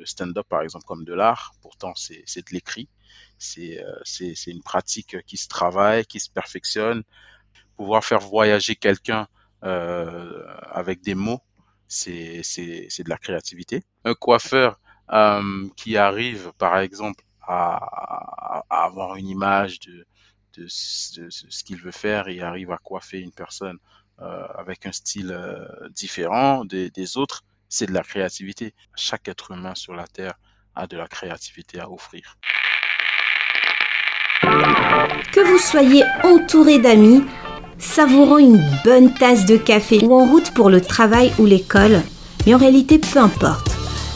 le stand-up, par exemple, comme de l'art. Pourtant, c'est de l'écrit. C'est une pratique qui se travaille, qui se perfectionne. Pouvoir faire voyager quelqu'un avec des mots, c'est de la créativité. Un coiffeur qui arrive, par exemple, à, avoir une image de, ce qu'il veut faire et arrive à coiffer une personne euh, avec un style euh, différent des autres, c'est de la créativité. Chaque être humain sur la Terre a de la créativité à offrir. Que vous soyez entouré d'amis, savourant une bonne tasse de café ou en route pour le travail ou l'école, mais en réalité peu importe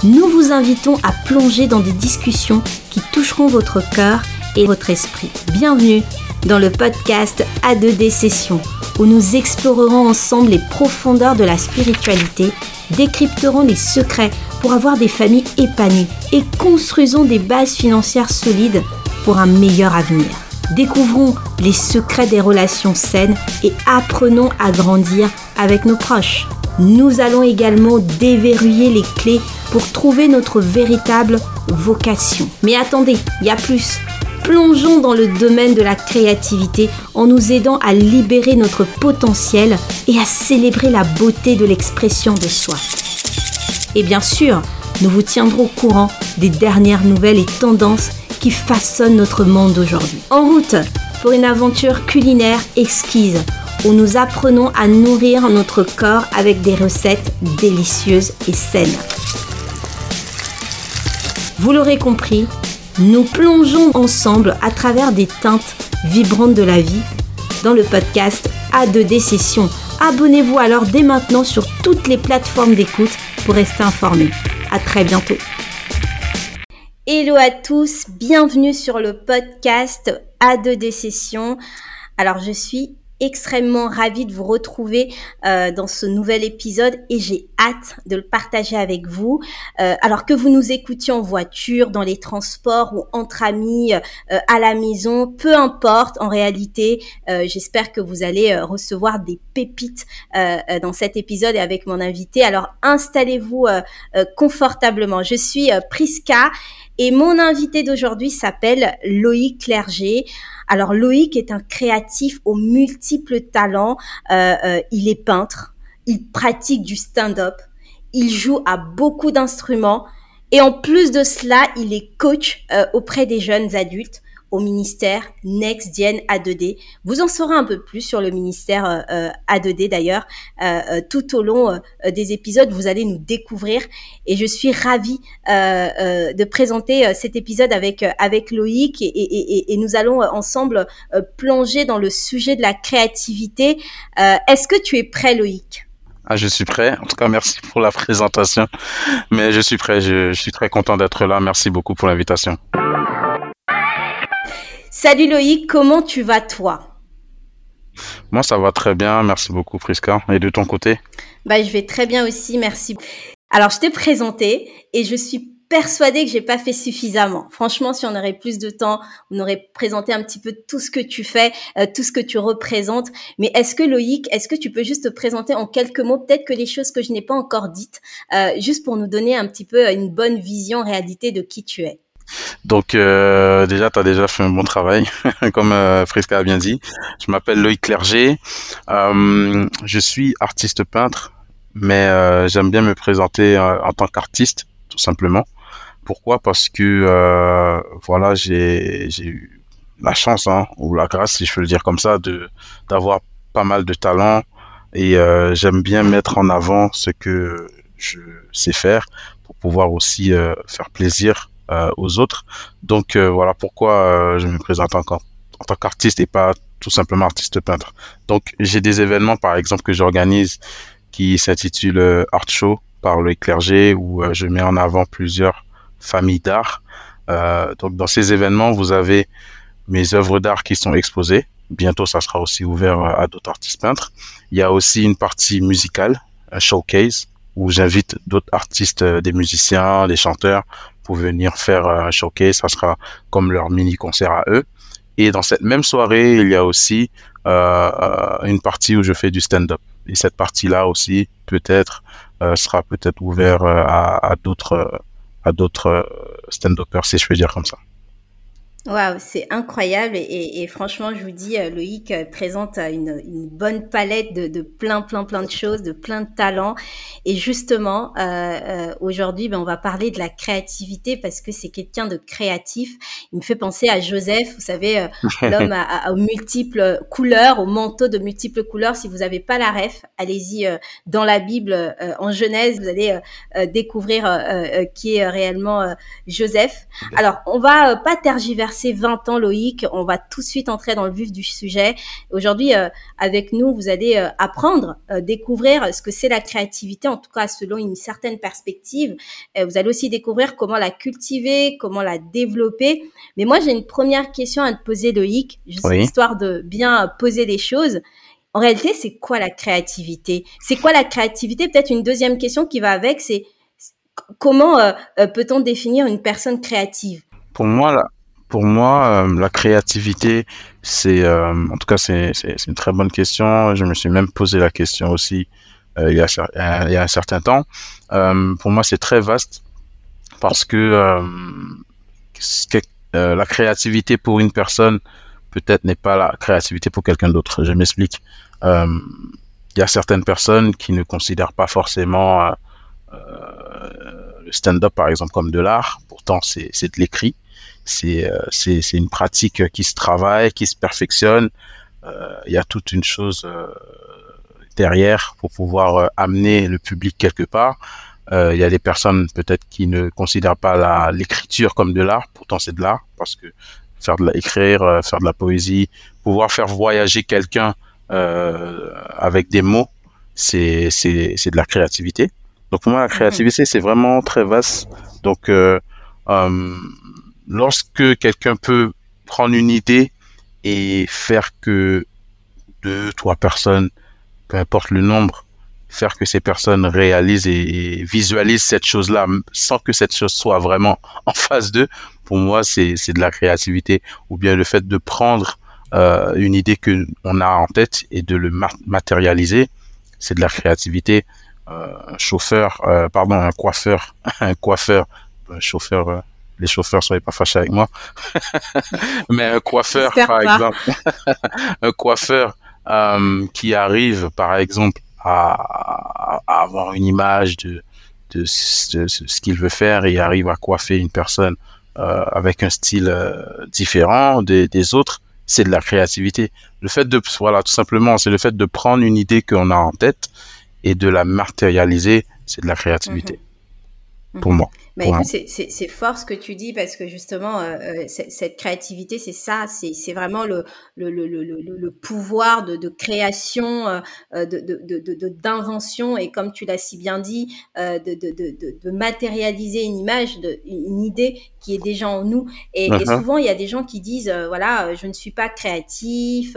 nous vous invitons à plonger dans des discussions qui toucheront votre cœur et votre esprit. Bienvenue dans le podcast A2D Session, où nous explorerons ensemble les profondeurs de la spiritualité, décrypterons les secrets pour avoir des familles épanouies et construisons des bases financières solides pour un meilleur avenir. Découvrons les secrets des relations saines et apprenons à grandir avec nos proches. Nous allons également déverrouiller les clés pour trouver notre véritable vocation. Mais attendez, il y a plus. Plongeons dans le domaine de la créativité en nous aidant à libérer notre potentiel et à célébrer la beauté de l'expression de soi. Et bien sûr, nous vous tiendrons au courant des dernières nouvelles et tendances qui façonnent notre monde d'aujourd'hui. En route pour une aventure culinaire exquise où nous apprenons à nourrir notre corps avec des recettes délicieuses et saines. Vous l'aurez compris, nous plongeons ensemble à travers des teintes vibrantes de la vie dans le podcast A2D Session. Abonnez-vous alors dès maintenant sur toutes les plateformes d'écoute pour rester informé. À très bientôt. Hello à tous, bienvenue sur le podcast A2D Session. Alors je suis extrêmement ravie de vous retrouver euh, dans ce nouvel épisode et j'ai hâte de le partager avec vous. Euh, alors que vous nous écoutiez en voiture, dans les transports ou entre amis, euh, à la maison, peu importe en réalité, j'espère que vous allez recevoir des pépites dans cet épisode et avec mon invité. Alors installez-vous confortablement. Je suis Priska et mon invité d'aujourd'hui s'appelle Loïc Clerget. Alors Loïc est un créatif aux multiples talents. Euh, euh, il est peintre, il pratique du stand-up, il joue à beaucoup d'instruments et en plus de cela, il est coach euh, auprès des jeunes adultes au ministère NextGen A2D. Vous en saurez un peu plus sur le ministère euh, euh, A2D d'ailleurs. Euh, tout au long des épisodes, vous allez nous découvrir et je suis ravie de présenter cet épisode avec, avec Loïc et, nous allons ensemble plonger dans le sujet de la créativité. Est-ce que tu es prêt Loïc? Ah, je suis prêt. En tout cas, merci pour la présentation. Mais je suis prêt. je suis très content d'être là. Merci beaucoup pour l'invitation. Salut Loïc, comment tu vas toi? Moi ça va très bien, merci beaucoup Friska. Et de ton côté? Bah je vais très bien aussi, merci. Alors je t'ai présenté et je suis persuadée que j'ai pas fait suffisamment. Franchement, si on aurait plus de temps, on aurait présenté un petit peu tout ce que tu fais, euh, tout ce que tu représentes. Mais est-ce que Loïc, est-ce que tu peux juste te présenter en quelques mots, peut-être que les choses que je n'ai pas encore dites, euh, juste pour nous donner un petit peu une bonne vision, réalité de qui tu es? Donc euh, déjà, tu as déjà fait un bon travail, comme euh, Fresca a bien dit. Je m'appelle Loïc Clerget. Euh, je suis artiste peintre, mais euh, j'aime bien me présenter en tant qu'artiste, tout simplement. Pourquoi? Parce que voilà, j'ai eu la chance, hein, ou la grâce, si je peux le dire comme ça, d'avoir pas mal de talent et j'aime bien mettre en avant ce que je sais faire pour pouvoir aussi faire plaisir aux autres. Donc euh, voilà pourquoi euh, je me présente encore en tant qu'artiste et pas tout simplement artiste peintre. Donc j'ai des événements par exemple que j'organise qui s'intitulent Art Show par le clergé où je mets en avant plusieurs familles d'art. donc dans ces événements, vous avez mes œuvres d'art qui sont exposées. Bientôt, ça sera aussi ouvert à d'autres artistes peintres. Il y a aussi une partie musicale, un showcase, où j'invite d'autres artistes, des musiciens, des chanteurs, pour venir faire un showcase. Ça sera comme leur mini concert à eux. Et dans cette même soirée, il y a aussi euh, euh, une partie où je fais du stand-up. Et cette partie-là aussi, peut-être, euh, sera peut-être ouvert à, à d'autres à d'autres stand-uppers, si je peux dire comme ça. Waouh, c'est incroyable et, et, franchement, je vous dis, euh, Loïc euh, présente euh, une, une bonne palette de, de, plein, plein, plein de choses, de plein de talents. Et justement, euh, aujourd'hui, ben, on va parler de la créativité parce que c'est quelqu'un de créatif. Il me fait penser à Joseph, vous savez, l'homme à, aux multiples couleurs, au manteau de multiples couleurs. Si vous n'avez pas la ref, allez-y dans la Bible, en Genèse, vous allez découvrir qui est réellement Joseph. Alors, on va pas tergiverser ces 20 ans, Loïc. On va tout de suite entrer dans le vif du sujet. Aujourd'hui, euh, avec nous, vous allez euh, apprendre, euh, découvrir ce que c'est la créativité, en tout cas selon une certaine perspective. vous allez aussi découvrir comment la cultiver, comment la développer. Mais moi, j'ai une première question à te poser, Loïc, juste histoire de bien poser les choses. En réalité, c'est quoi la créativité? C'est quoi la créativité? Peut-être une deuxième question qui va avec, c'est comment peut-on définir une personne créative? Pour moi, là, pour moi, euh, la créativité, c'est, euh, en tout cas, c'est, une très bonne question. Je me suis même posé la question aussi euh, il, y a, un certain temps. pour moi, c'est très vaste parce que la créativité pour une personne peut-être n'est pas la créativité pour quelqu'un d'autre. Je m'explique. il y a certaines personnes qui ne considèrent pas forcément le stand-up, par exemple, comme de l'art. Pourtant, c'est de l'écrit. Euh, c'est c'est une pratique qui se travaille, qui se perfectionne. Euh, il y a toute une chose euh, derrière pour pouvoir amener le public quelque part. Il y a des personnes peut-être qui ne considèrent pas l'écriture comme de l'art, pourtant c'est de l'art parce que faire de la, écrire, faire de la poésie, pouvoir faire voyager quelqu'un avec des mots, c'est c'est c'est de la créativité. Donc pour moi la mhm. créativité c'est vraiment très vaste. Donc euh, lorsque quelqu'un peut prendre une idée et faire que deux, trois personnes, peu importe le nombre, faire que ces personnes réalisent et visualisent cette chose-là sans que cette chose soit vraiment en face d'eux, pour moi, c'est de la créativité. Ou bien le fait de prendre euh, une idée que on a en tête et de le matérialiser, c'est de la créativité. Euh, un chauffeur, euh, pardon, un coiffeur, un coiffeur, un chauffeur euh, les chauffeurs soyez pas fâchés avec moi. Mais un coiffeur par exemple. Un coiffeur euh, qui arrive par exemple à, avoir une image de, de, ce qu'il veut faire et arrive à coiffer une personne euh, avec un style euh, différent des, des autres c'est de la créativité. Le fait de voilà tout simplement c'est le fait de prendre une idée qu'on a en tête et de la matérialiser c'est de la créativité. Mhm. pour moi mais écoute, c'est fort ce que tu dis parce que justement, euh, euh cette créativité, c'est ça, c'est vraiment le, le, le, le, le pouvoir de, de création, euh, euh de d'invention de, et comme tu l'as si bien dit, euh, de, de, matérialiser une image, une idée qui est déjà en nous. Et, et uh-huh. souvent, il y a des gens qui disent, voilà, je ne suis pas créatif,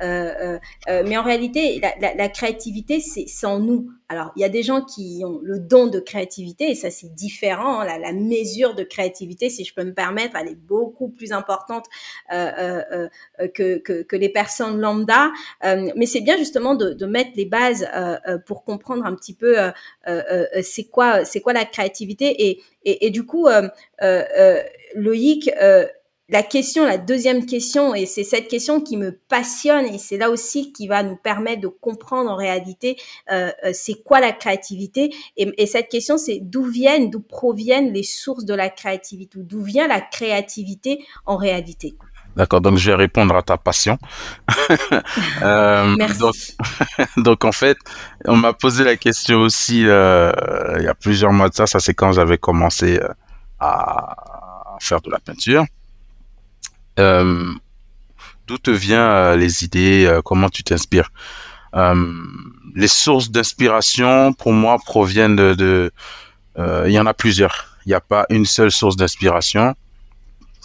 mais en réalité, la, la, la créativité, c'est en nous. Alors, il y a des gens qui ont le don de créativité et ça, c'est différent la, la, mesure de créativité, si je peux me permettre, elle est beaucoup plus importante euh, euh, euh que, que, les personnes lambda. Mais c'est bien justement de, mettre les bases pour comprendre un petit peu c'est quoi, c'est quoi la créativité. Et, et, et du coup, Loïc, la question, la deuxième question, et c'est cette question qui me passionne, et c'est là aussi qui va nous permettre de comprendre en réalité euh, euh, c'est quoi la créativité. Et, cette question, c'est d'où viennent, d'où proviennent les sources de la créativité, d'où vient la créativité en réalité. D'accord, donc je vais répondre à ta passion. euh, Merci. Donc, donc, en fait, on m'a posé la question aussi euh, il y a plusieurs mois de ça, ça c'est quand j'avais commencé à faire de la peinture. Euh, d'où te viennent euh, les idées, euh, comment tu t'inspires? les sources d'inspiration, pour moi, proviennent de, il y en a plusieurs. Il n'y a pas une seule source d'inspiration.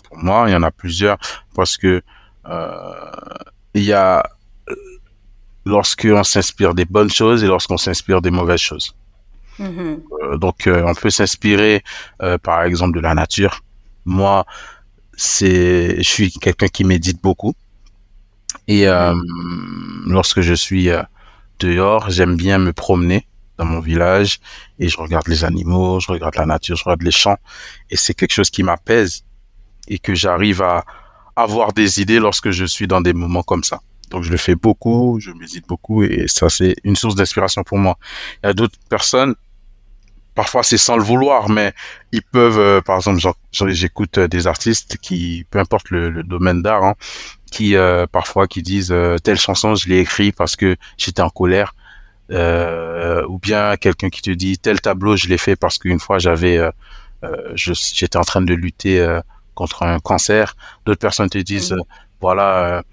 Pour moi, il y en a plusieurs parce que il y a lorsqu'on s'inspire des bonnes choses et lorsqu'on s'inspire des mauvaises choses. Mm-hmm. donc, on peut s'inspirer, par exemple, de la nature. Moi, c'est, je suis quelqu'un qui médite beaucoup. Et euh, lorsque je suis euh, dehors, j'aime bien me promener dans mon village et je regarde les animaux, je regarde la nature, je regarde les champs et c'est quelque chose qui m'apaise et que j'arrive à avoir des idées lorsque je suis dans des moments comme ça. Donc je le fais beaucoup, je médite beaucoup et ça c'est une source d'inspiration pour moi. Il y a d'autres personnes, parfois c'est sans le vouloir, mais ils peuvent, euh, par exemple, j'écoute des artistes qui, peu importe le, domaine d'art, hein, qui euh, parfois qui disent euh, telle chanson je l'ai écrit parce que j'étais en colère, ou bien quelqu'un qui te dit tel tableau je l'ai fait parce qu'une fois j'avais, j'étais en train de lutter contre un cancer. D'autres personnes te disent mmh. voilà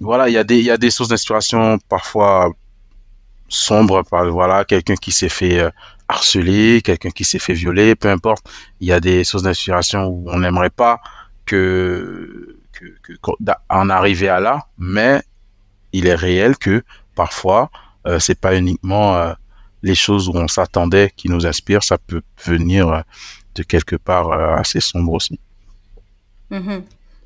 voilà, il y a des, il y a des sources d'inspiration parfois sombres, par, voilà, quelqu'un qui s'est fait euh, harceler, quelqu'un qui s'est fait violer, peu importe. Il y a des sources d'inspiration où on n'aimerait pas que, en arriver à là, mais il est réel que parfois, euh, c'est pas uniquement euh, les choses où on s'attendait qui nous inspirent, ça peut venir euh, de quelque part assez sombre aussi. Mm-hmm.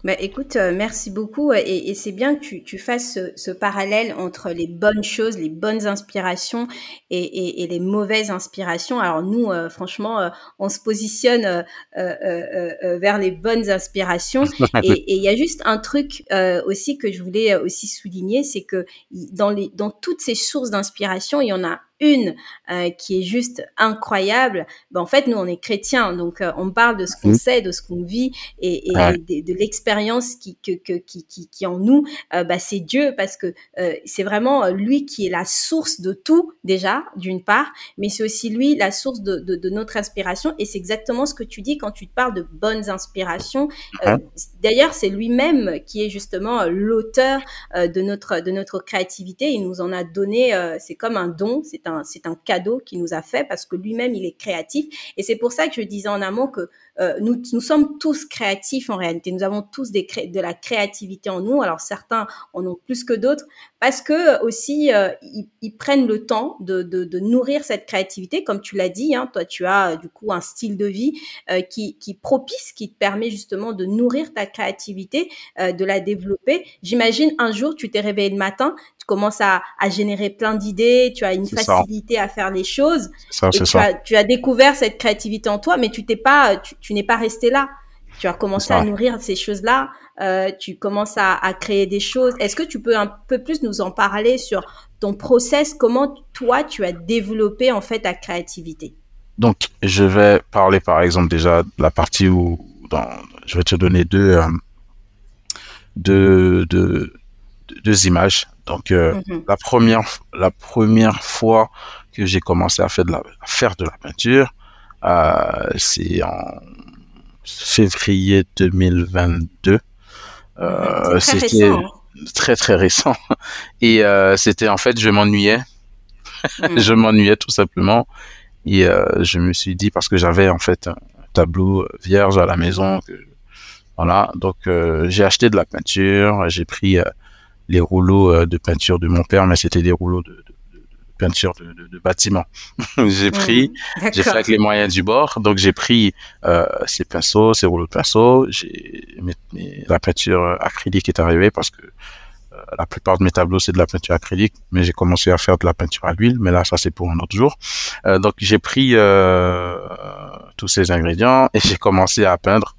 Bah, écoute, euh, merci beaucoup et, c'est bien que tu, fasses ce, parallèle entre les bonnes choses, les bonnes inspirations et, les mauvaises inspirations. Alors nous, euh, franchement, euh, on se positionne vers les bonnes inspirations et il y a juste un truc aussi que je voulais aussi souligner, c'est que dans, les, dans toutes ces sources d'inspiration, il y en a une euh, qui est juste incroyable, ben en fait, nous, on est chrétiens, donc euh, on parle de ce qu'on mmh. sait, de ce qu'on vit et, et de, l'expérience qui, que, que, qui, qui, qui en nous, euh, bah, c'est Dieu parce que c'est vraiment lui qui est la source de tout déjà, d'une part, mais c'est aussi lui la source de, de, de notre inspiration et c'est exactement ce que tu dis quand tu te parles de bonnes inspirations. D'ailleurs, c'est lui-même qui est justement l'auteur de notre de notre créativité. Il nous en a donné, c'est comme un don, c'est c'est un, cadeau qu'il nous a fait parce que lui-même, il est créatif. Et c'est pour ça que je disais en amont que euh, nous, nous sommes tous créatifs en réalité. Nous avons tous des de la créativité en nous. Alors certains en ont plus que d'autres parce que aussi euh, ils, prennent le temps de, nourrir cette créativité. Comme tu l'as dit, hein, toi tu as euh, du coup un style de vie qui, qui propice, qui te permet justement de nourrir ta créativité, de la développer. J'imagine un jour tu t'es réveillé le matin, tu commences à, à générer plein d'idées, tu as une facilité à faire les choses. Ça, et tu, As, tu as découvert cette créativité en toi, mais tu t'es pas, tu, tu n'es pas resté là. Tu as commencé à nourrir ces choses-là. Euh, tu commences à, à, créer des choses. Est-ce que tu peux un peu plus nous en parler sur ton process Comment toi tu as développé en fait ta créativité? Donc, je vais parler par exemple déjà de la partie où dans, je vais te donner deux, euh, deux, deux, deux, images. Donc, euh, mm-hmm. la première, la première fois que j'ai commencé à faire de la, à faire de la peinture, euh, c'est en février 2022. Euh, c'était hein. très très récent. Et c'était en fait, je m'ennuyais. Hmm. je m'ennuyais tout simplement. Et je me suis dit, parce que j'avais en fait un tableau vierge à la maison, que, voilà, donc j'ai acheté de la peinture, j'ai pris les rouleaux de peinture de mon père, mais c'était des rouleaux de, peinture de, de, de bâtiment. j'ai pris, mmh, j'ai fait avec les moyens du bord. Donc j'ai pris euh, ces pinceaux, ces rouleaux de pinceaux. La peinture acrylique est arrivée parce que euh, la plupart de mes tableaux c'est de la peinture acrylique, mais j'ai commencé à faire de la peinture à l'huile. Mais là ça c'est pour un autre jour. Euh, donc j'ai pris euh, tous ces ingrédients et j'ai commencé à peindre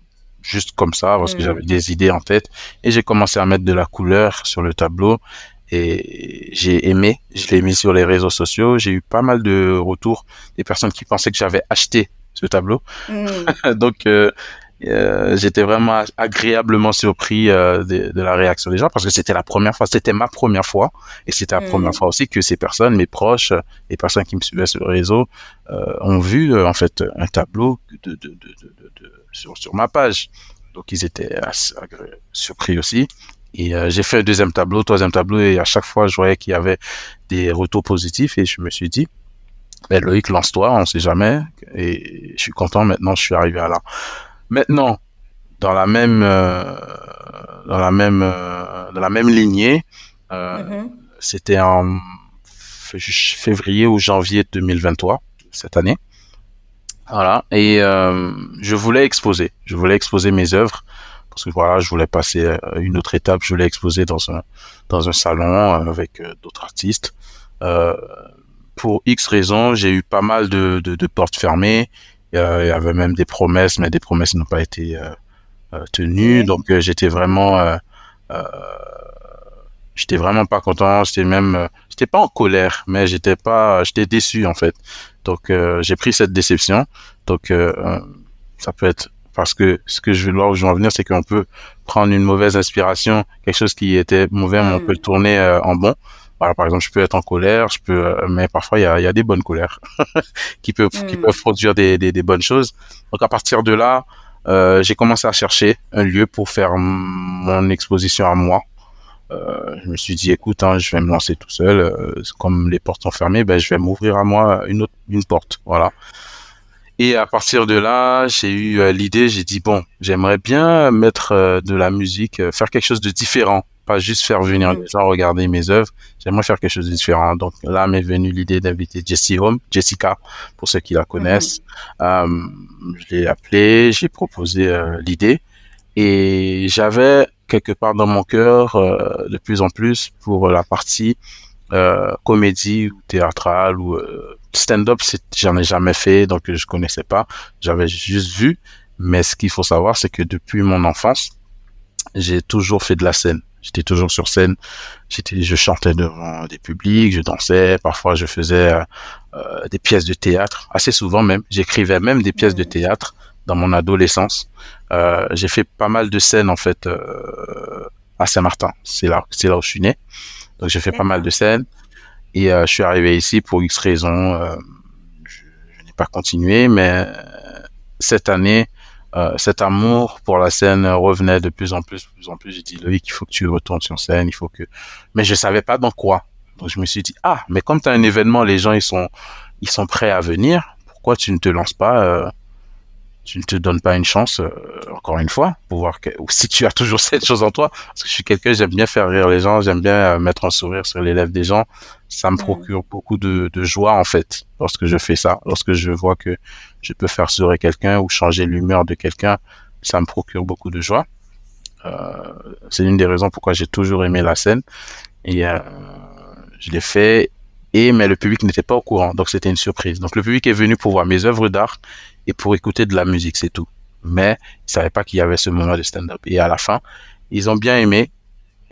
juste comme ça parce que mmh. j'avais des idées en tête et j'ai commencé à mettre de la couleur sur le tableau et j'ai aimé, je l'ai mis sur les réseaux sociaux, j'ai eu pas mal de retours des personnes qui pensaient que j'avais acheté ce tableau. Mm. Donc euh, euh, j'étais vraiment agréablement surpris euh, de, de, la réaction des gens parce que c'était la première fois, c'était ma première fois et c'était la première mm. fois aussi que ces personnes, mes proches, les personnes qui me suivaient sur le réseau, euh, ont vu euh, en fait un tableau de, de, de sur, sur ma page. Donc ils étaient assez surpris aussi. Et euh, j'ai fait un deuxième tableau, troisième tableau, et à chaque fois, je voyais qu'il y avait des retours positifs, et je me suis dit, ben Loïc, lance-toi, on sait jamais, et je suis content, maintenant, je suis arrivé à là. Maintenant, dans la même, euh, dans la même, euh, dans la même lignée, mm-hmm. c'était en février ou janvier 2023, cette année. Voilà, et je voulais exposer, je voulais exposer mes œuvres parce que voilà, je voulais passer euh, une autre étape, je voulais exposer dans un dans un salon euh, avec euh, d'autres artistes. pour X raisons, j'ai eu pas mal de, de, portes fermées. Il y avait même des promesses, mais des promesses n'ont pas été tenues. Donc j'étais vraiment j'étais vraiment pas content. J'étais même j'étais pas en colère mais j'étais pas j'étais déçu en fait. Donc j'ai pris cette déception. Donc ça peut être parce que ce que je veux voir où je veux en venir, c'est qu'on peut prendre une mauvaise inspiration, quelque chose qui était mauvais, mais on peut le tourner euh, en bon. Voilà, par exemple, je peux être en colère, je peux, euh, mais parfois il y a, y a, des bonnes colères qui peuvent qui mm. peuvent produire des, des, des, bonnes choses. Donc à partir de là, euh, j'ai commencé à chercher un lieu pour faire mon exposition à moi. Euh, je me suis dit, écoute, hein, je vais me lancer tout seul. Euh, comme les portes sont fermées, ben je vais m'ouvrir à moi une autre une porte. Voilà. Et à partir de là, j'ai eu l'idée, j'ai dit bon, j'aimerais bien mettre de la musique, faire quelque chose de différent, pas juste faire venir les gens regarder mes œuvres. J'aimerais faire quelque chose de différent. Donc là m'est venue l'idée d'inviter Jessica, pour ceux qui la connaissent. je l'ai appelée, j'ai proposé l'idée et j'avais quelque part dans mon cœur de plus en plus pour la partie comédie ou théâtrale ou stand-up, j'en ai jamais fait, donc je connaissais pas. J'avais juste vu. Mais ce qu'il faut savoir, c'est que depuis mon enfance, j'ai toujours fait de la scène. J'étais toujours sur scène. J'étais, je chantais devant des publics, je dansais. Parfois, je faisais euh, des pièces de théâtre. Assez souvent même, j'écrivais même des pièces de théâtre dans mon adolescence. Euh, j'ai fait pas mal de scènes en fait euh, à Saint-Martin. C'est là, c'est là où je suis né. Donc j'ai fait pas mal de scènes. Et euh, je suis arrivé ici pour X raisons. Euh, je, n'ai pas continué, mais cette année, euh, cet amour pour la scène revenait de plus en plus, de plus en plus. J'ai dit Loïc, il faut que tu retournes sur scène, il faut que. Mais je savais pas dans quoi. Donc je me suis dit ah, mais comme tu as un événement, les gens ils sont ils sont prêts à venir. Pourquoi tu ne te lances pas tu ne te donnes pas une chance, euh, encore une fois, pour voir que, si tu as toujours cette chose en toi, parce que je suis quelqu'un, j'aime bien faire rire les gens, j'aime bien euh, mettre un sourire sur les lèvres des gens, ça me procure beaucoup de, de, joie, en fait, lorsque je fais ça, lorsque je vois que je peux faire sourire quelqu'un ou changer l'humeur de quelqu'un, ça me procure beaucoup de joie. Euh, c'est une des raisons pourquoi j'ai toujours aimé la scène, et euh, je l'ai fait. Et mais le public n'était pas au courant, donc c'était une surprise. Donc le public est venu pour voir mes œuvres d'art et pour écouter de la musique, c'est tout. Mais ils savaient pas qu'il y avait ce moment de stand-up. Et à la fin, ils ont bien aimé.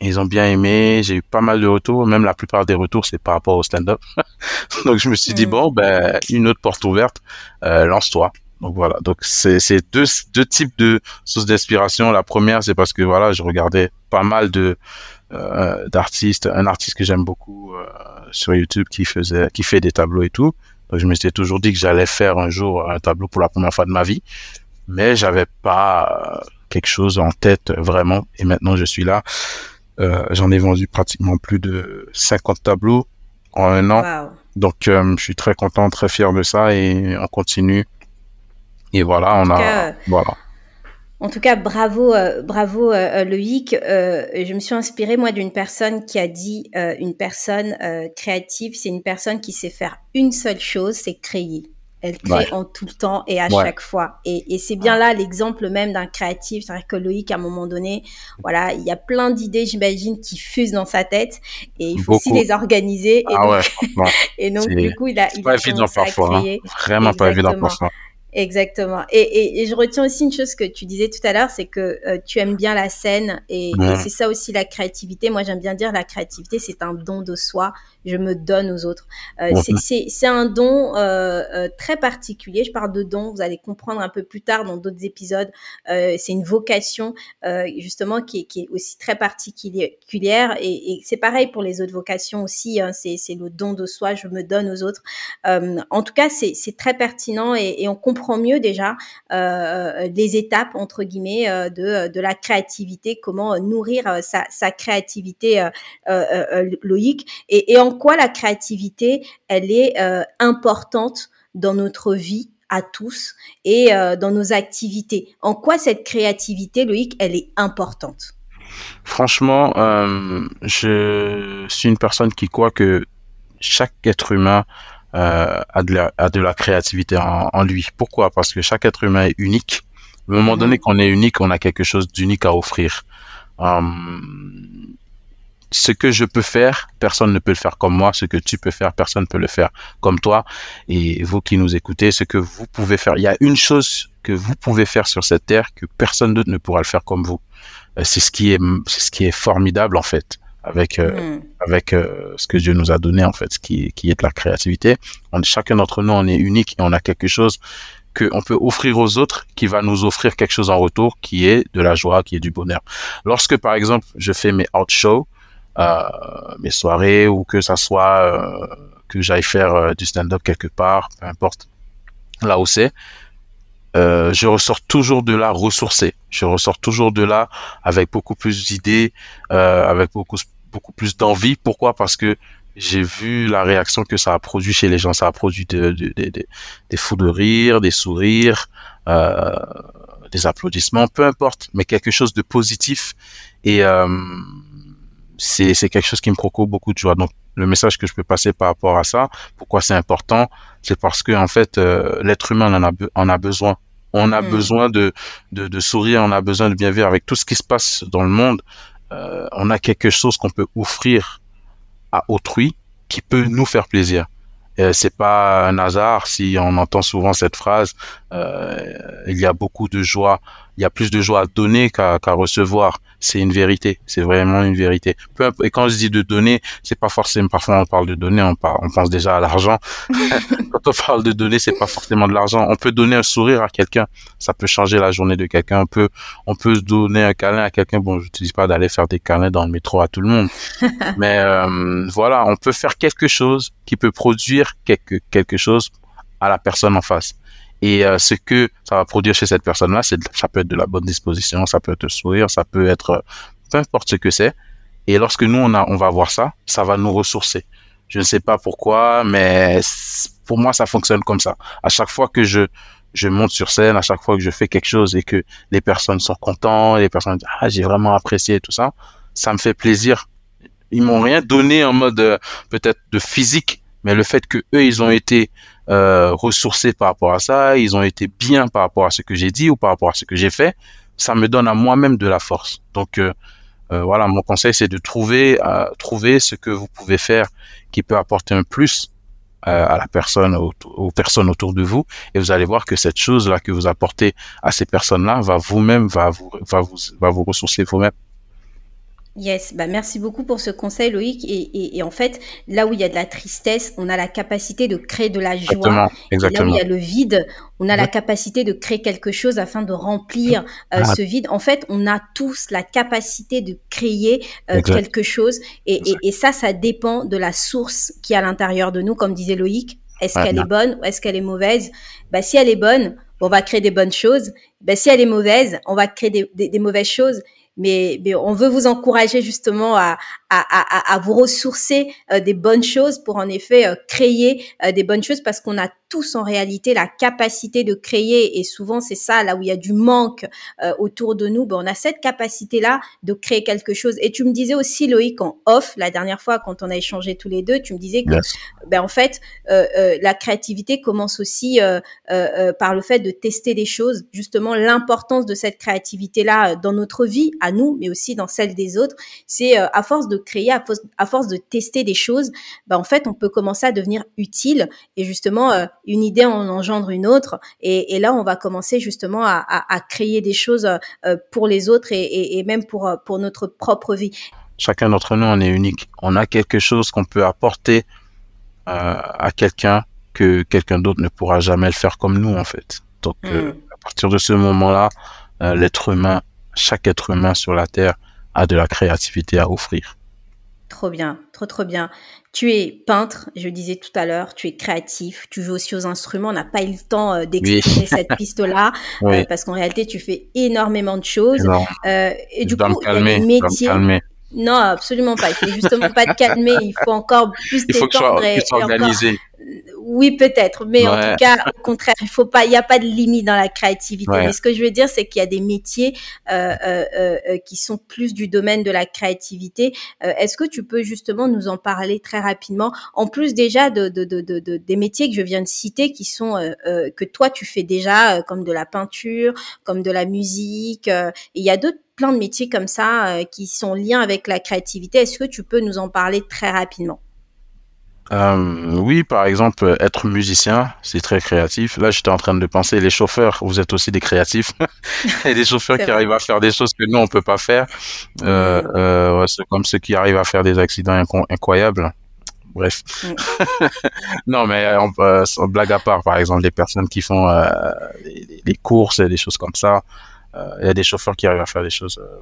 Ils ont bien aimé. J'ai eu pas mal de retours. Même la plupart des retours, c'est par rapport au stand-up. Donc je me suis dit mm. bon, ben une autre porte ouverte, euh, lance-toi. Donc voilà. Donc c'est c'est deux deux types de sources d'inspiration. La première, c'est parce que voilà, je regardais pas mal de euh, d'artistes. Un artiste que j'aime beaucoup euh, sur YouTube qui faisait qui fait des tableaux et tout. Je me suis toujours dit que j'allais faire un jour un tableau pour la première fois de ma vie, mais j'avais pas euh, quelque chose en tête vraiment. Et maintenant, je suis là. Euh, J'en ai vendu pratiquement plus de 50 tableaux en un an. Donc, euh, je suis très content, très fier de ça et on continue. Et voilà, on a, voilà. En tout cas, bravo, euh, bravo euh, euh, Loïc. je me suis inspirée moi d'une personne qui a dit une personne créative, c'est une personne qui sait faire une seule chose, c'est créer. Elle crée en tout le temps et à chaque fois. Et, c'est bien là l'exemple même d'un créatif. C'est vrai que Loïc, à un moment donné, voilà, il y a plein d'idées, j'imagine, qui fusent dans sa tête et il faut aussi les organiser. Et ah donc, et donc du coup, il a, il pas évident parfois. Hein. Vraiment pas évident parfois. Exactement. Et, et, je retiens aussi une chose que tu disais tout à l'heure, c'est que euh, tu aimes bien la scène et, et c'est ça aussi la créativité. Moi, j'aime bien dire la créativité, c'est un don de soi je me donne aux autres. Euh, c'est un don euh, euh, très particulier. Je parle de don, vous allez comprendre un peu plus tard dans d'autres épisodes. Euh, c'est une vocation euh, justement qui est, qui est, aussi très particulière et, et c'est pareil pour les autres vocations aussi. Hein, c'est le don de soi, je me donne aux autres. Euh, en tout cas, c'est très pertinent et, et, on comprend mieux déjà les étapes entre guillemets de, de la créativité, comment nourrir sa, sa créativité loïque et, en quoi la créativité, elle est euh, importante dans notre vie à tous et euh, dans nos activités? En quoi cette créativité, Loïc, elle est importante? Franchement, euh, je suis une personne qui croit que chaque être humain a, de la, a de la créativité en, lui. Pourquoi? Parce que chaque être humain est unique. Au moment donné mhm. qu'on est unique, on a quelque chose d'unique à offrir ce que je peux faire, personne ne peut le faire comme moi. Ce que tu peux faire, personne ne peut le faire comme toi. Et vous qui nous écoutez, ce que vous pouvez faire, il y a une chose que vous pouvez faire sur cette terre que personne d'autre ne pourra le faire comme vous. Euh, c'est ce qui est, c'est ce qui est formidable en fait avec euh, mm. avec euh, ce que Dieu nous a donné en fait, ce qui qui est de la créativité. On, chacun d'entre nous, on est unique et on a quelque chose qu'on peut offrir aux autres qui va nous offrir quelque chose en retour qui est de la joie, qui est du bonheur. Lorsque par exemple je fais mes out shows, euh, mes soirées ou que ça soit que j'aille faire du stand-up quelque part, peu importe là où c'est, je ressors toujours de là ressourcé. Je ressors toujours de là avec beaucoup plus d'idées, avec beaucoup beaucoup plus d'envie. Pourquoi? Parce que j'ai vu la réaction que ça a produit chez les gens. Ça a produit des fous de rire, des sourires, euh, des applaudissements, peu importe, mais quelque chose de positif. Et euh, c'est quelque chose qui me procure beaucoup de joie. Donc, le message que je peux passer par rapport à ça, pourquoi c'est important, c'est parce que en fait, euh, l'être humain en a, en a besoin. On a mm. besoin de, de, de, sourire, on a besoin de bien vivre avec tout ce qui se passe dans le monde. Euh, on a quelque chose qu'on peut offrir autrui qui peut nous faire plaisir. Euh, c'est pas un hasard si on entend souvent cette phrase. Euh, il y a beaucoup de joie il y a plus de joie à donner qu'à recevoir. C'est une vérité. C'est vraiment une vérité. et quand je dis de donner, c'est pas forcément, parfois on parle de donner, on, on pense déjà à l'argent. quand on parle de donner, c'est pas forcément de l'argent. On peut donner un sourire à quelqu'un. Ça peut changer la journée de quelqu'un. On peut, on peut donner un câlin à quelqu'un. Bon, je te dis pas d'aller faire des câlins dans le métro à tout le monde. Mais, euh, voilà, on peut faire quelque chose qui peut produire quelque, quelque chose à la personne en face. Et euh, ce que ça va produire chez cette personne-là, ça peut être de la bonne disposition, ça peut être sourire, ça peut être euh, peu importe ce que c'est. Et lorsque nous on a, on va voir ça, ça va nous ressourcer. Je ne sais pas pourquoi, mais pour moi ça fonctionne comme ça. À chaque fois que je je monte sur scène, à chaque fois que je fais quelque chose et que les personnes sont contents, les personnes disent ah j'ai vraiment apprécié tout ça, ça me fait plaisir. Ils m'ont rien donné en mode euh, peut-être de physique, mais le fait que eux ils ont été euh, ressourcés par rapport à ça, ils ont été bien par rapport à ce que j'ai dit ou par rapport à ce que j'ai fait, ça me donne à moi-même de la force. Donc euh, euh voilà, mon conseil c'est de trouver euh, trouver ce que vous pouvez faire qui peut apporter un plus euh, à la personne aux, personnes autour de vous et vous allez voir que cette chose là que vous apportez à ces personnes là va vous-même va vous va vous va vous ressourcer vous-même. Yes, bah merci beaucoup pour ce conseil Loïc. Et, et, en fait, là où il y a de la tristesse, on a la capacité de créer de la joie. Exactement, là où il y a le vide, on a la capacité de créer quelque chose afin de remplir euh, ah. ce vide. En fait, on a tous la capacité de créer euh, quelque chose. Et, et, ça, ça dépend de la source qui est à l'intérieur de nous, comme disait Loïc. Est-ce qu'elle est bonne ou est-ce qu'elle est mauvaise? Bah, Si elle est bonne, on va créer des bonnes choses. Bah, si elle est mauvaise, on va créer des, des, des mauvaises choses mais, mais on veut vous encourager justement à, à, à, à vous ressourcer euh, des bonnes choses pour en effet euh, créer euh, des bonnes choses parce qu'on a tous en réalité la capacité de créer et souvent c'est ça là où il y a du manque autour de nous ben, on a cette capacité là de créer quelque chose. Et tu me disais aussi Loïc en off la dernière fois quand on a échangé tous les deux tu me disais que ben en fait la créativité commence aussi par le fait de tester des choses justement l'importance de cette créativité là dans notre vie à nous mais aussi dans celle des autres. C'est à force de créer, à force, à force de tester des choses, bah, en fait, on peut commencer à devenir utile. Et justement, euh, une idée en engendre une autre. Et, là, on va commencer justement à, créer des choses euh, pour les autres et, même pour, euh, pour notre propre vie. Chacun d'entre nous, on est unique. On a quelque chose qu'on peut apporter à quelqu'un que quelqu'un d'autre ne pourra jamais le faire comme nous, en fait. Donc, hmm. à partir de ce moment-là, l'être humain, chaque être humain sur la Terre a de la créativité à offrir. Trop bien, trop trop bien. Tu es peintre, je disais tout à l'heure, tu es créatif, tu joues aussi aux instruments. On n'a pas eu le temps euh, d'expliquer cette piste-là euh, parce qu'en réalité, tu fais énormément de choses. Euh, et du coup, il y a des métiers. Non, absolument pas. Il faut justement pas te calmer. Il faut encore plus Il faut sois organisé. oui, peut-être, mais en tout cas, au contraire, il faut pas, il n'y a pas de limite dans la créativité. Mais ce que je veux dire, c'est qu'il y a des métiers euh, euh, euh, qui sont plus du domaine de la créativité. Est-ce que tu peux justement nous en parler très rapidement, en plus déjà de, de, de, de des métiers que je viens de citer, qui sont que toi tu fais déjà, comme de la peinture, comme de la musique. il y a d'autres plein de métiers comme ça qui sont liés avec la créativité. Est-ce que tu peux nous en parler très rapidement? Euh, oui, par exemple, être musicien, c'est très créatif. Là, j'étais en train de penser, les chauffeurs, vous êtes aussi des créatifs. A des chauffeurs qui arrivent à faire des choses que nous, on peut pas faire. Euh, euh, c'est comme ceux qui arrivent à faire des accidents incroyables. Bref. Mm. non, mais on, blague à part, par exemple, les personnes qui font euh, les, les, courses et des choses comme ça. Euh, il y a des chauffeurs qui arrivent à faire des choses euh,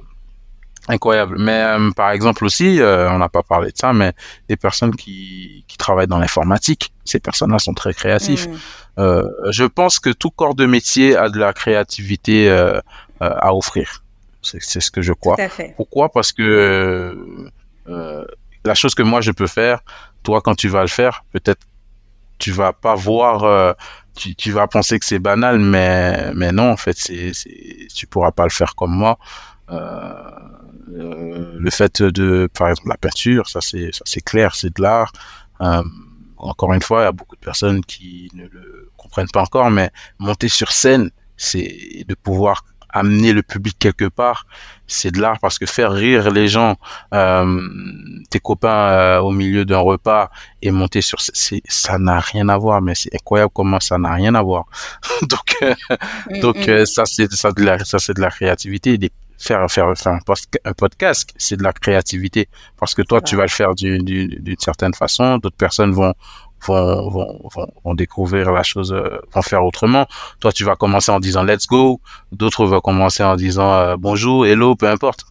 Incroyable. Mais euh, par exemple aussi, euh, on n'a pas parlé de ça, mais des personnes qui, qui travaillent dans l'informatique, ces personnes-là sont très créatifs. Mm. Euh, je pense que tout corps de métier a de la créativité euh, à offrir. C'est ce que je crois. Pourquoi? Parce que la chose que moi je peux faire, toi quand tu vas le faire, peut-être tu vas pas voir tu, vas penser que c'est banal, mais, mais non, en fait, tu pourras pas le faire comme moi. Euh, euh, le fait de, par exemple, la peinture, ça c'est, ça c'est clair, c'est de l'art. Euh, encore une fois, il y a beaucoup de personnes qui ne le comprennent pas encore, mais monter sur scène, c'est de pouvoir amener le public quelque part, c'est de l'art parce que faire rire les gens, euh, tes copains euh, au milieu d'un repas et monter sur, c'est, ça n'a rien à voir, mais c'est incroyable comment ça n'a rien à voir. donc, mm, donc mm. ça c'est ça de la, ça c'est de la créativité. Des faire, faire, faire un, podcast, c'est de la créativité. Parce que toi, tu vas le faire d'une certaine façon, d'autres personnes vont, vont, vont, vont, découvrir la chose, euh, vont faire autrement. Toi, tu vas commencer en disant let's go, d'autres vont commencer en disant euh, bonjour, hello, peu importe.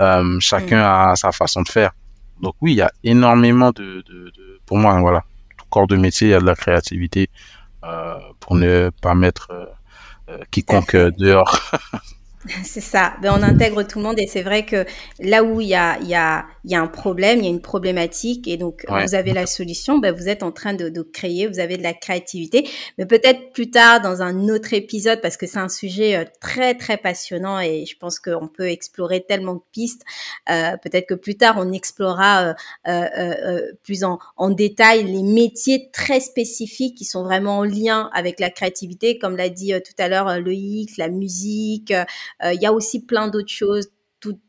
Euh, chacun mm. a sa façon de faire. Donc oui, il y a énormément de, de, de, pour moi, voilà, tout corps de métier, il y a de la créativité euh, pour ne pas mettre quiconque dehors. C'est ça. Ben, on intègre tout le monde et c'est vrai que là où il y a, il y, a, il y a un problème, il y a une problématique et donc vous avez la solution, ben, vous êtes en train de, de créer, vous avez de la créativité. Mais peut-être plus tard dans un autre épisode parce que c'est un sujet euh, très très passionnant et je pense qu'on peut explorer tellement de pistes. Euh, peut-être que plus tard on explorera euh, euh, euh, plus en, en détail les métiers très spécifiques qui sont vraiment en lien avec la créativité, comme l'a dit tout à l'heure Loïc, la musique. Euh, il y a aussi plein d'autres choses,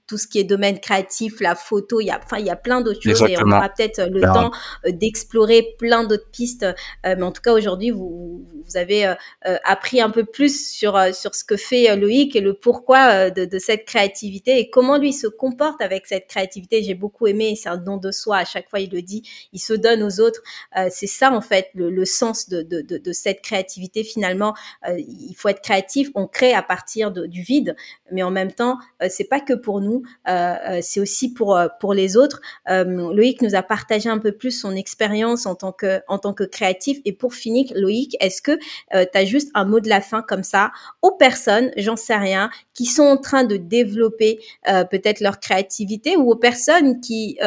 tout ce qui est domaine créatif, la photo, il y a, enfin, il y a plein d'autres choses et on aura peut-être le temps euh, d'explorer plein d'autres pistes. Euh, mais en tout cas, aujourd'hui, vous, vous avez euh, appris un peu plus sur, sur ce que fait Loïc et le pourquoi de, de, cette créativité et comment lui se comporte avec cette créativité. J'ai beaucoup aimé, c'est un don de soi. À chaque fois, il le dit, il se donne aux autres. c'est ça, en fait, le, le sens de, de, de, cette créativité. Finalement, il faut être créatif. On crée à partir du vide, mais en même temps, c'est pas que pour nous euh, euh, c'est aussi pour euh, pour les autres. Loïc nous a partagé un peu plus son expérience en tant que en tant que créatif. Et pour finir, Loïc, est-ce que tu as juste un mot de la fin comme ça aux personnes, j'en sais rien, qui sont en train de développer peut-être leur créativité ou aux personnes qui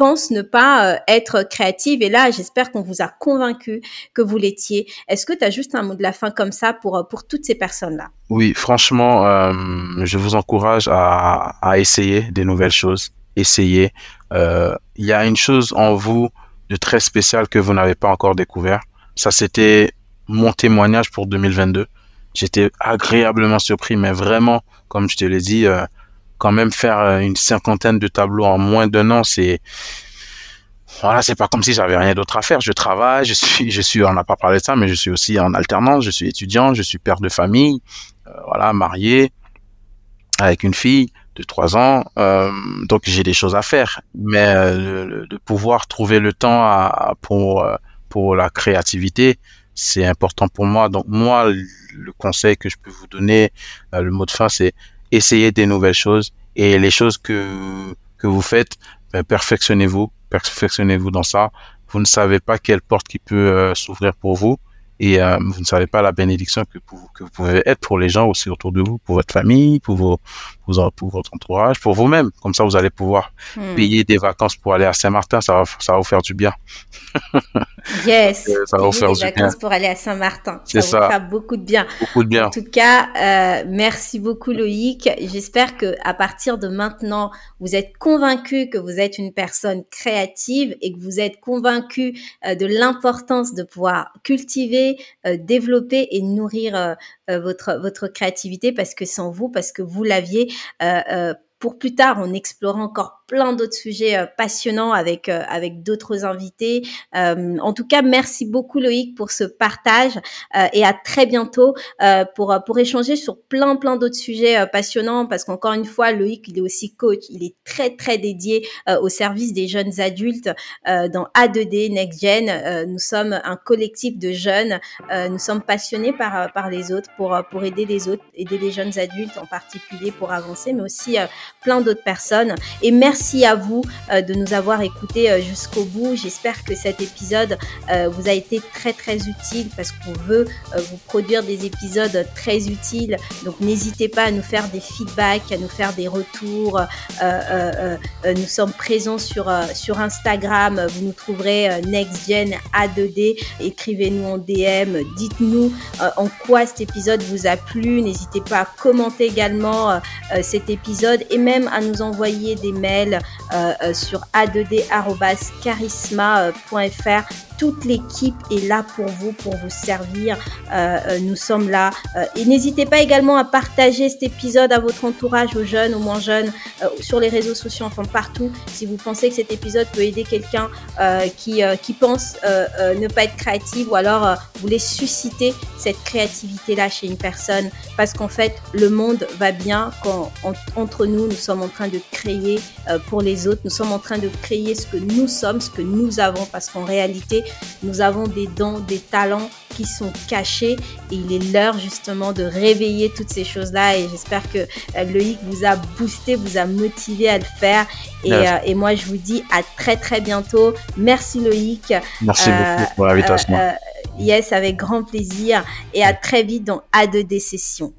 pensent ne pas être créatives. Et là, j'espère qu'on vous a convaincu que vous l'étiez. Est-ce que tu as juste un mot de la fin comme ça pour, pour toutes ces personnes-là? Oui, franchement, euh, je vous encourage à, essayer des nouvelles choses. Essayez. Euh, il y a une chose en vous de très spécial que vous n'avez pas encore découvert. Ça, c'était mon témoignage pour 2022. J'étais agréablement surpris, mais vraiment, comme je te l'ai dit, euh, quand même faire euh, une cinquantaine de tableaux en moins d'un an, c'est voilà, c'est pas comme si j'avais rien d'autre à faire. Je travaille, je suis, je suis, on n'a pas parlé de ça, mais je suis aussi en alternance. Je suis étudiant, je suis père de famille, euh, voilà, marié avec une fille de trois ans. Euh, donc j'ai des choses à faire, mais de pouvoir trouver le temps à, pour pour la créativité, c'est important pour moi. Donc moi, le conseil que je peux vous donner, le mot de fin, c'est essayez des nouvelles choses et les choses que, que vous faites, ben, perfectionnez-vous, perfectionnez-vous dans ça. Vous ne savez pas quelle porte qui peut euh, s'ouvrir pour vous et euh, vous ne savez pas la bénédiction que, que, vous pouvez être pour les gens aussi autour de vous, pour votre famille, pour vos, pour, pour votre entourage, pour vous-même. Comme ça, vous allez pouvoir hmm. payer des vacances pour aller à Saint-Martin. Ça va, ça va vous faire du bien. Yes. ça va vous faire des vacances pour aller à Saint-Martin. Ça, ça vous fera beaucoup de bien. Beaucoup de bien. En tout cas, euh, merci beaucoup Loïc. J'espère que à partir de maintenant, vous êtes convaincu que vous êtes une personne créative et que vous êtes convaincu euh, de l'importance de pouvoir cultiver, euh, développer et nourrir euh, votre votre créativité parce que sans vous, parce que vous l'aviez uh, uh, pour plus tard, on explorera encore plein d'autres sujets euh, passionnants avec euh, avec d'autres invités. Euh, en tout cas, merci beaucoup Loïc pour ce partage et à très bientôt pour pour échanger sur plein plein d'autres sujets passionnants parce qu'encore une fois, Loïc, il est aussi coach, il est très très dédié au service des jeunes adultes dans A2D Next Gen. nous sommes un collectif de jeunes, nous sommes passionnés par par les autres pour pour aider les autres, aider les jeunes adultes en particulier pour avancer, mais aussi plein d'autres personnes. Et merci à vous euh, de nous avoir écoutés euh, jusqu'au bout. J'espère que cet épisode euh, vous a été très très utile parce qu'on veut vous produire des épisodes très utiles. Donc n'hésitez pas à nous faire des feedbacks, à nous faire des retours. nous sommes présents sur, sur Instagram. Vous nous trouverez NextGen A2D. Écrivez-nous en DM. Dites-nous en quoi cet épisode vous a plu. N'hésitez pas à commenter également cet épisode et même à nous envoyer des mails euh, euh, sur a2d.charisma.fr toute l'équipe est là pour vous, pour vous servir. Euh, euh, nous sommes là. Euh, et n'hésitez pas également à partager cet épisode à votre entourage, aux jeunes, aux moins jeunes, sur les réseaux sociaux, enfin partout. Si vous pensez que cet épisode peut aider quelqu'un qui, qui pense ne pas être créatif ou alors voulez susciter cette créativité-là chez une personne. Parce qu'en fait, le monde va bien quand entre nous, nous sommes en train de créer pour les autres. Nous sommes en train de créer ce que nous sommes, ce que nous avons. Parce qu'en réalité, nous avons des dons, des talents qui sont cachés et il est l'heure justement de réveiller toutes ces choses-là et j'espère que euh, Loïc vous a boosté, vous a motivé à le faire et, euh, et, moi je vous dis à très très bientôt. Merci Loïc. Merci euh, beaucoup pour l'invitation. yes, avec grand plaisir et à très vite dans A2D Session.